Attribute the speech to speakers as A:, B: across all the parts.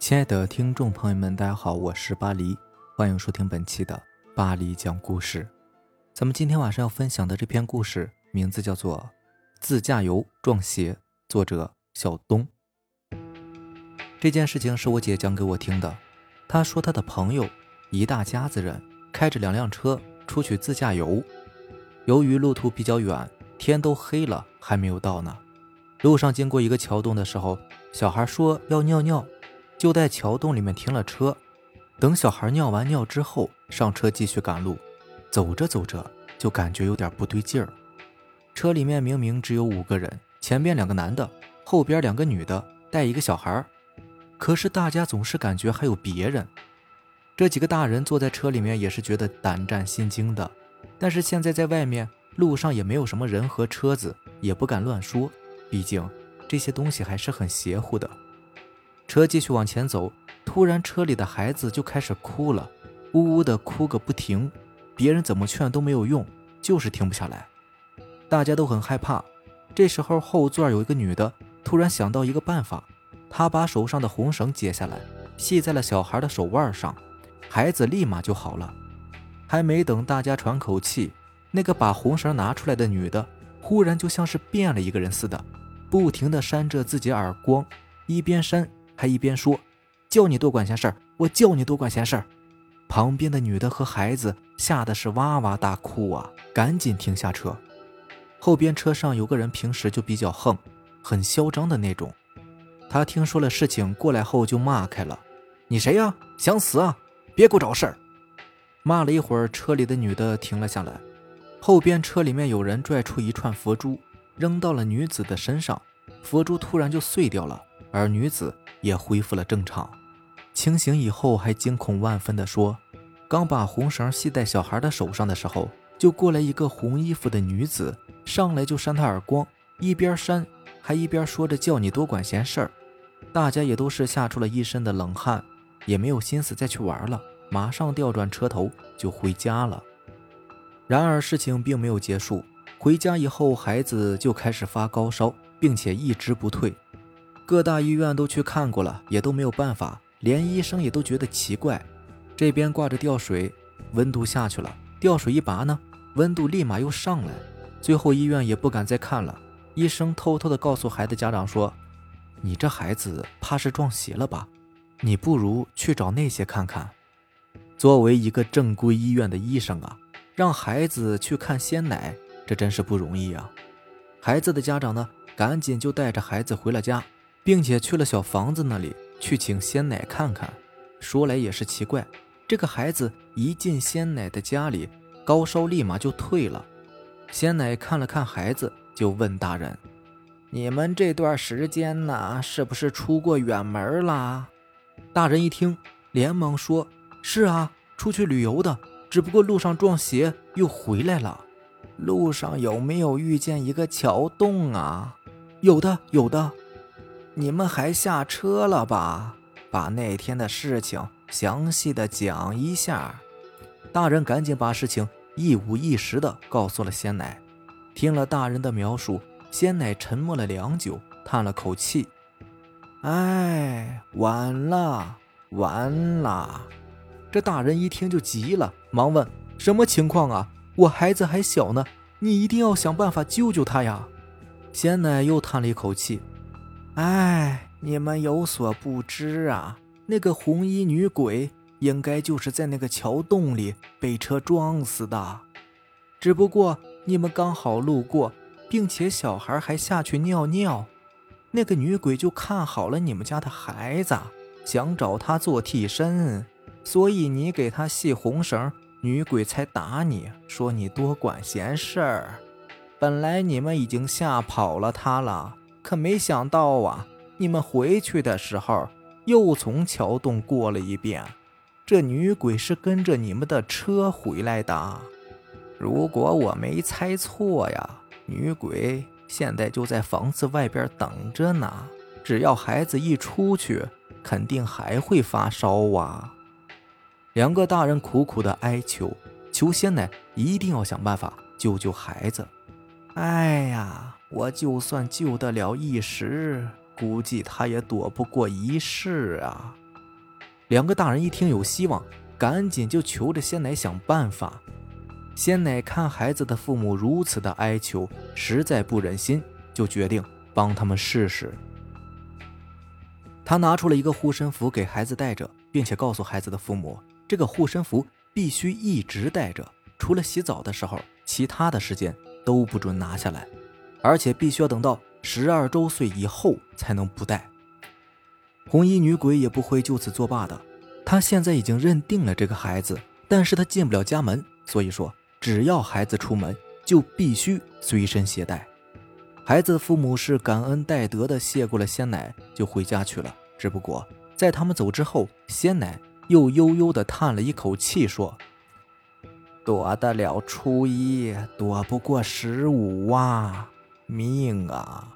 A: 亲爱的听众朋友们，大家好，我是巴黎，欢迎收听本期的巴黎讲故事。咱们今天晚上要分享的这篇故事名字叫做《自驾游撞邪》，作者小东。这件事情是我姐讲给我听的。她说她的朋友一大家子人开着两辆车出去自驾游，由于路途比较远，天都黑了还没有到呢。路上经过一个桥洞的时候，小孩说要尿尿。就在桥洞里面停了车，等小孩尿完尿之后，上车继续赶路。走着走着，就感觉有点不对劲儿。车里面明明只有五个人，前边两个男的，后边两个女的，带一个小孩，可是大家总是感觉还有别人。这几个大人坐在车里面也是觉得胆战心惊的，但是现在在外面路上也没有什么人和车子，也不敢乱说，毕竟这些东西还是很邪乎的。车继续往前走，突然车里的孩子就开始哭了，呜呜的哭个不停，别人怎么劝都没有用，就是停不下来。大家都很害怕。这时候后座有一个女的突然想到一个办法，她把手上的红绳解下来，系在了小孩的手腕上，孩子立马就好了。还没等大家喘口气，那个把红绳拿出来的女的忽然就像是变了一个人似的，不停地扇着自己耳光，一边扇。还一边说：“叫你多管闲事儿，我叫你多管闲事儿。”旁边的女的和孩子吓得是哇哇大哭啊，赶紧停下车。后边车上有个人，平时就比较横，很嚣张的那种。他听说了事情过来后就骂开了：“你谁呀？想死啊？别给我找事儿！”骂了一会儿，车里的女的停了下来。后边车里面有人拽出一串佛珠，扔到了女子的身上，佛珠突然就碎掉了，而女子。也恢复了正常，清醒以后还惊恐万分地说：“刚把红绳系在小孩的手上的时候，就过来一个红衣服的女子，上来就扇他耳光，一边扇还一边说着叫你多管闲事儿。”大家也都是吓出了一身的冷汗，也没有心思再去玩了，马上调转车头就回家了。然而事情并没有结束，回家以后孩子就开始发高烧，并且一直不退。各大医院都去看过了，也都没有办法，连医生也都觉得奇怪。这边挂着吊水，温度下去了，吊水一拔呢，温度立马又上来。最后医院也不敢再看了，医生偷偷的告诉孩子家长说：“你这孩子怕是撞邪了吧？你不如去找那些看看。”作为一个正规医院的医生啊，让孩子去看鲜奶，这真是不容易啊。孩子的家长呢，赶紧就带着孩子回了家。并且去了小房子那里去请鲜奶看看。说来也是奇怪，这个孩子一进鲜奶的家里，高烧立马就退了。鲜奶看了看孩子，就问大人：“你们这段时间呢，是不是出过远门啦？”大人一听，连忙说：“是啊，出去旅游的，只不过路上撞邪又回来了。路上有没有遇见一个桥洞啊？有的，有的。”你们还下车了吧？把那天的事情详细的讲一下。大人赶紧把事情一五一十的告诉了仙奶。听了大人的描述，仙奶沉默了良久，叹了口气：“哎，完了，完了！”这大人一听就急了，忙问：“什么情况啊？我孩子还小呢，你一定要想办法救救他呀！”鲜奶又叹了一口气。哎，你们有所不知啊，那个红衣女鬼应该就是在那个桥洞里被车撞死的。只不过你们刚好路过，并且小孩还下去尿尿，那个女鬼就看好了你们家的孩子，想找他做替身，所以你给他系红绳，女鬼才打你，说你多管闲事儿。本来你们已经吓跑了他了。可没想到啊！你们回去的时候又从桥洞过了一遍。这女鬼是跟着你们的车回来的。如果我没猜错呀，女鬼现在就在房子外边等着呢。只要孩子一出去，肯定还会发烧啊！两个大人苦苦的哀求，求仙奶一定要想办法救救孩子。哎呀！我就算救得了一时，估计他也躲不过一世啊！两个大人一听有希望，赶紧就求着仙奶想办法。仙奶看孩子的父母如此的哀求，实在不忍心，就决定帮他们试试。他拿出了一个护身符给孩子带着，并且告诉孩子的父母，这个护身符必须一直带着，除了洗澡的时候，其他的时间都不准拿下来，而且必须要等到十二周岁以后才能不带。红衣女鬼也不会就此作罢的，她现在已经认定了这个孩子，但是她进不了家门，所以说只要孩子出门，就必须随身携带。孩子父母是感恩戴德的谢过了仙奶，就回家去了。只不过在他们走之后，仙奶又悠悠地叹了一口气，说：“躲得了初一，躲不过十五啊，命啊！”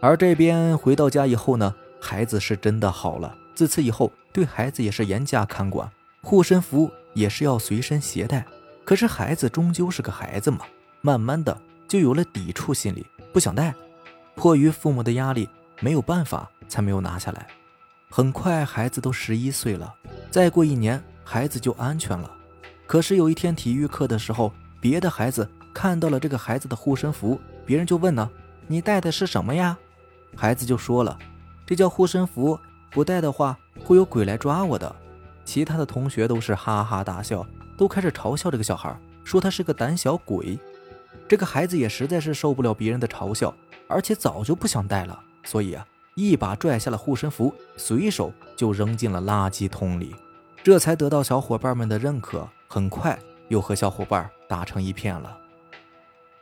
A: 而这边回到家以后呢？孩子是真的好了。自此以后，对孩子也是严加看管，护身符也是要随身携带。可是孩子终究是个孩子嘛，慢慢的就有了抵触心理，不想带。迫于父母的压力，没有办法，才没有拿下来。很快，孩子都十一岁了，再过一年，孩子就安全了。可是有一天体育课的时候，别的孩子看到了这个孩子的护身符，别人就问呢：“你带的是什么呀？”孩子就说了。这叫护身符，不带的话会有鬼来抓我的。其他的同学都是哈哈大笑，都开始嘲笑这个小孩，说他是个胆小鬼。这个孩子也实在是受不了别人的嘲笑，而且早就不想带了，所以啊，一把拽下了护身符，随手就扔进了垃圾桶里，这才得到小伙伴们的认可。很快又和小伙伴打成一片了。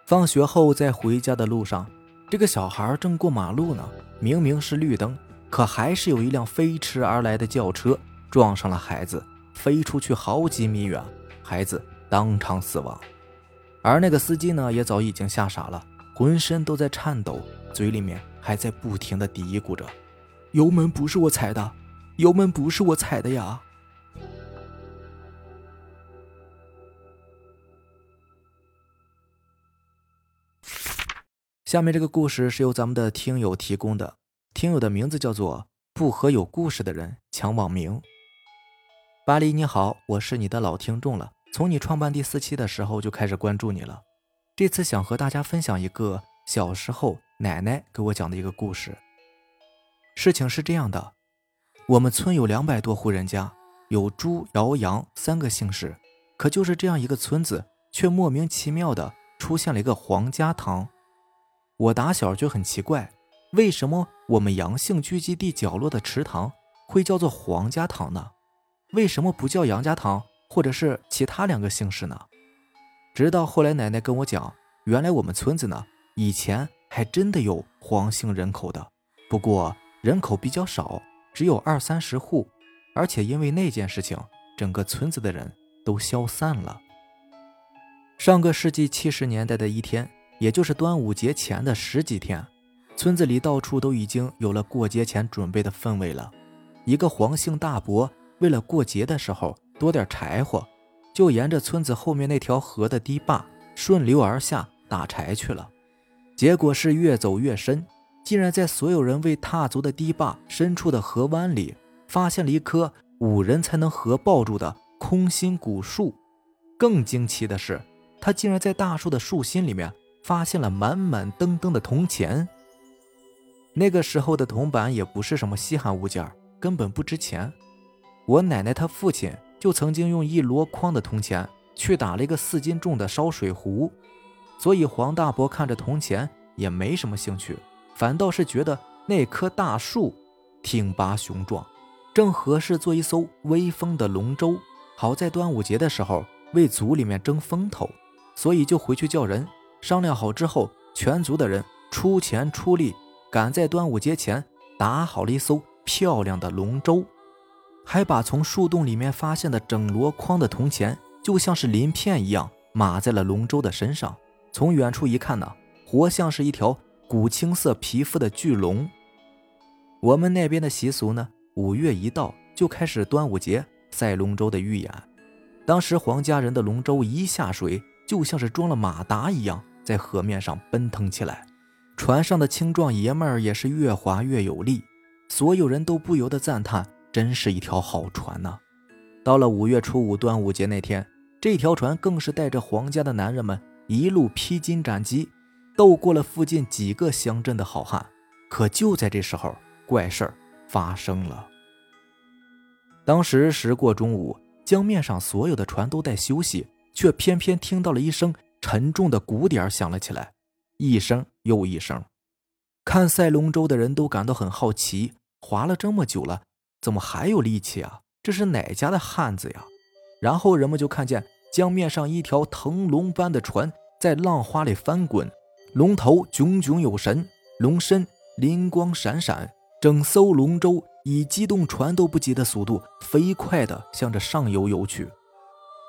A: 放学后，在回家的路上。这个小孩正过马路呢，明明是绿灯，可还是有一辆飞驰而来的轿车撞上了孩子，飞出去好几米远，孩子当场死亡。而那个司机呢，也早已经吓傻了，浑身都在颤抖，嘴里面还在不停的嘀咕着：“油门不是我踩的，油门不是我踩的呀。”下面这个故事是由咱们的听友提供的，听友的名字叫做不和有故事的人抢网名。巴黎你好，我是你的老听众了，从你创办第四期的时候就开始关注你了。这次想和大家分享一个小时候奶奶给我讲的一个故事。事情是这样的，我们村有两百多户人家，有朱、姚、杨三个姓氏，可就是这样一个村子，却莫名其妙的出现了一个黄家堂。我打小就很奇怪，为什么我们杨姓聚集地角落的池塘会叫做黄家塘呢？为什么不叫杨家塘，或者是其他两个姓氏呢？直到后来奶奶跟我讲，原来我们村子呢，以前还真的有黄姓人口的，不过人口比较少，只有二三十户，而且因为那件事情，整个村子的人都消散了。上个世纪七十年代的一天。也就是端午节前的十几天，村子里到处都已经有了过节前准备的氛围了。一个黄姓大伯为了过节的时候多点柴火，就沿着村子后面那条河的堤坝顺流而下打柴去了。结果是越走越深，竟然在所有人未踏足的堤坝深处的河湾里，发现了一棵五人才能合抱住的空心古树。更惊奇的是，他竟然在大树的树心里面。发现了满满登登的铜钱。那个时候的铜板也不是什么稀罕物件，根本不值钱。我奶奶她父亲就曾经用一箩筐的铜钱去打了一个四斤重的烧水壶，所以黄大伯看着铜钱也没什么兴趣，反倒是觉得那棵大树挺拔雄壮，正合适做一艘威风的龙舟。好在端午节的时候为族里面争风头，所以就回去叫人。商量好之后，全族的人出钱出力，赶在端午节前打好了一艘漂亮的龙舟，还把从树洞里面发现的整箩筐的铜钱，就像是鳞片一样码在了龙舟的身上。从远处一看呢，活像是一条古青色皮肤的巨龙。我们那边的习俗呢，五月一到就开始端午节赛龙舟的预演。当时黄家人的龙舟一下水，就像是装了马达一样。在河面上奔腾起来，船上的青壮爷们儿也是越划越有力，所有人都不由得赞叹：真是一条好船呐！到了五月初五端午节那天，这条船更是带着皇家的男人们一路披荆斩棘，斗过了附近几个乡镇的好汉。可就在这时候，怪事儿发生了。当时时过中午，江面上所有的船都在休息，却偏偏听到了一声沉重的鼓点响了起来，一声又一声。看赛龙舟的人都感到很好奇，划了这么久了。怎么还有力气啊？这是哪家的汉子呀？然后人们就看见江面上一条腾龙般的船在浪花里翻滚，龙头炯炯有神，龙身灵光闪闪，整艘龙舟以机动船都不及的速度飞快地向着上游游去。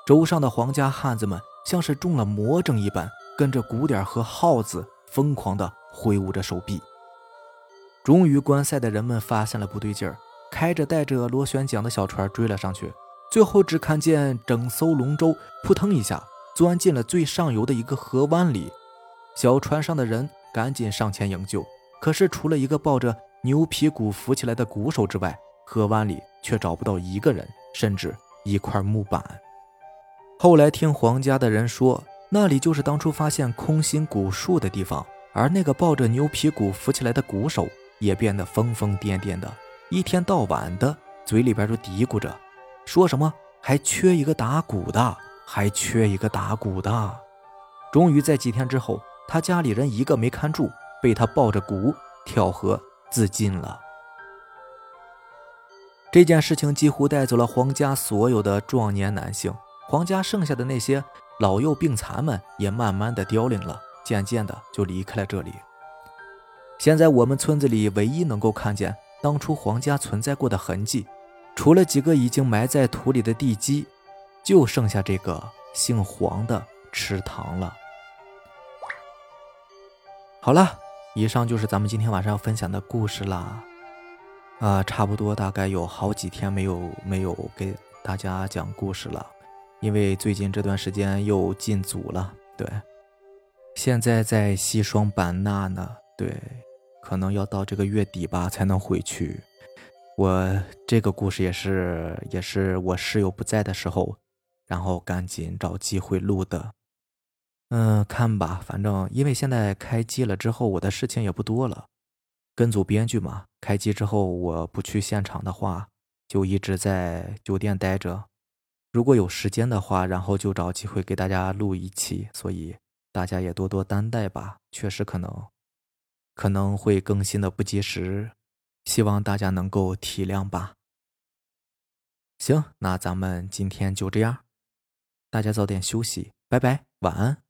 A: 舟上的皇家汉子们像是中了魔怔一般，跟着鼓点和号子疯狂地挥舞着手臂。终于，观赛的人们发现了不对劲儿。开着带着螺旋桨的小船追了上去，最后只看见整艘龙舟扑腾一下钻进了最上游的一个河湾里。小船上的人赶紧上前营救，可是除了一个抱着牛皮鼓浮起来的鼓手之外，河湾里却找不到一个人，甚至一块木板。后来听皇家的人说，那里就是当初发现空心古树的地方，而那个抱着牛皮鼓浮起来的鼓手也变得疯疯癫癫的。一天到晚的，嘴里边就嘀咕着，说什么还缺一个打鼓的，还缺一个打鼓的。终于在几天之后，他家里人一个没看住，被他抱着鼓跳河自尽了。这件事情几乎带走了皇家所有的壮年男性，皇家剩下的那些老幼病残们也慢慢的凋零了，渐渐的就离开了这里。现在我们村子里唯一能够看见。当初皇家存在过的痕迹，除了几个已经埋在土里的地基，就剩下这个姓黄的池塘了。好了，以上就是咱们今天晚上要分享的故事啦。啊，差不多大概有好几天没有没有给大家讲故事了，因为最近这段时间又进组了。对，现在在西双版纳呢。对。可能要到这个月底吧才能回去。我这个故事也是，也是我室友不在的时候，然后赶紧找机会录的。嗯，看吧，反正因为现在开机了之后，我的事情也不多了。跟组编剧嘛，开机之后我不去现场的话，就一直在酒店待着。如果有时间的话，然后就找机会给大家录一期。所以大家也多多担待吧，确实可能。可能会更新的不及时，希望大家能够体谅吧。行，那咱们今天就这样，大家早点休息，拜拜，晚安。